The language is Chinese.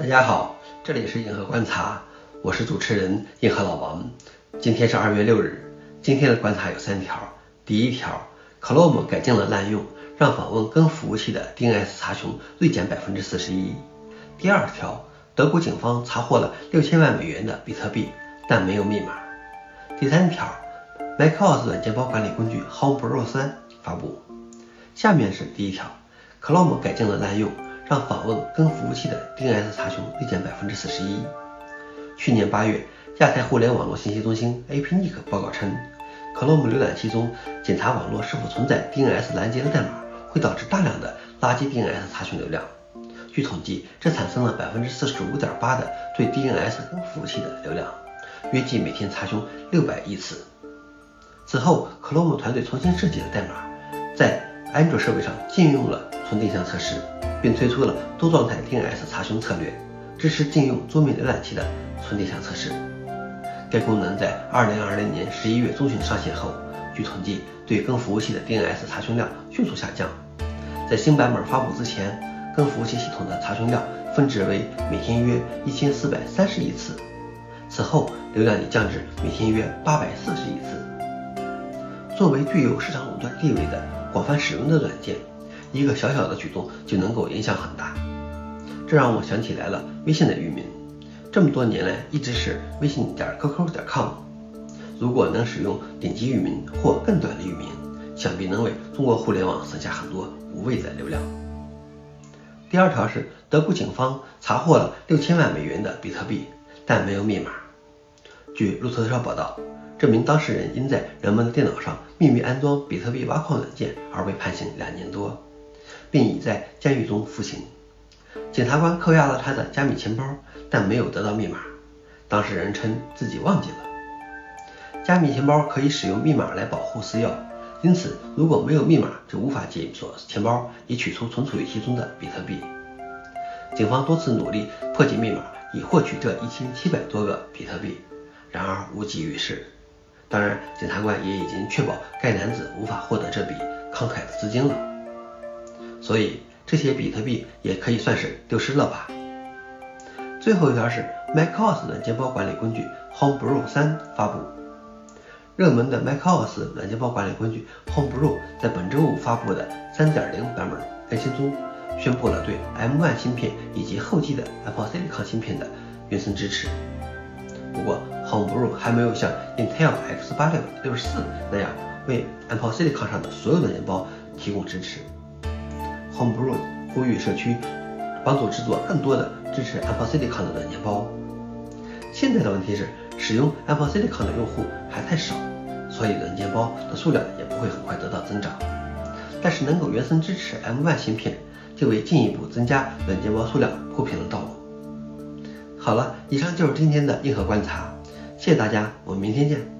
大家好，这里是硬核观察，我是主持人硬核老王。今天是二月六日，今天的观察有三条。第一条，Chrome 改进了滥用，让访问跟服务器的 DNS 查询锐减百分之四十一。第二条，德国警方查获了六千万美元的比特币，但没有密码。第三条，macOS 软件包管理工具 Homebrew 三发布。下面是第一条，Chrome 改进了滥用。让访问跟服务器的 DNS 查询锐减百分之四十一。去年八月，亚太互联网络信息中心 APNIC 报告称，Chrome 浏览器中检查网络是否存在 DNS 拦截的代码，会导致大量的垃圾 DNS 查询流量。据统计，这产生了百分之四十五点八的对 DNS 跟服务器的流量，约计每天查询六百亿次。此后，Chrome 团队重新设计了代码，在安卓设备上禁用了纯定向测试。并推出了多状态 DNS 查询策略，支持禁用桌面浏览器的纯定向测试。该功能在2020年11月中旬上线后，据统计，对跟服务器的 DNS 查询量迅速下降。在新版本发布之前，跟服务器系统的查询量峰值为每天约1430亿次，此后流量已降至每天约840亿次。作为具有市场垄断地位的广泛使用的软件。一个小小的举动就能够影响很大，这让我想起来了微信的域名，这么多年来一直是微信点 qq 点 com。如果能使用顶级域名或更短的域名，想必能为中国互联网省下很多无谓的流量。第二条是德国警方查获了六千万美元的比特币，但没有密码。据路透社报道，这名当事人因在人们的电脑上秘密安装比特币挖矿软件而被判刑两年多。并已在监狱中服刑。检察官扣押了他的加密钱包，但没有得到密码。当事人称自己忘记了。加密钱包可以使用密码来保护私钥，因此如果没有密码，就无法解锁钱包以取出存储语器中的比特币。警方多次努力破解密码，以获取这一千七百多个比特币，然而无济于事。当然，检察官也已经确保该男子无法获得这笔慷慨的资金了。所以这些比特币也可以算是丢失了吧。最后一条是 macOS 软件包管理工具 Homebrew 三发布。热门的 macOS 软件包管理工具 Homebrew 在本周五发布的3.0版本更新中，宣布了对 M1 芯片以及后继的 Apple Silicon 芯片的原生支持。不过 Homebrew 还没有像 Intel x86-64 那样为 Apple Silicon 上的所有软件包提供支持。Homebrew 呼吁社区帮助制作更多的支持 Apple Silicon 的软件包。现在的问题是，使用 Apple Silicon 的用户还太少，所以软件包的数量也不会很快得到增长。但是能够原生支持 M1 芯片，就为进一步增加软件包数量铺平了道路。好了，以上就是今天的硬核观察，谢谢大家，我们明天见。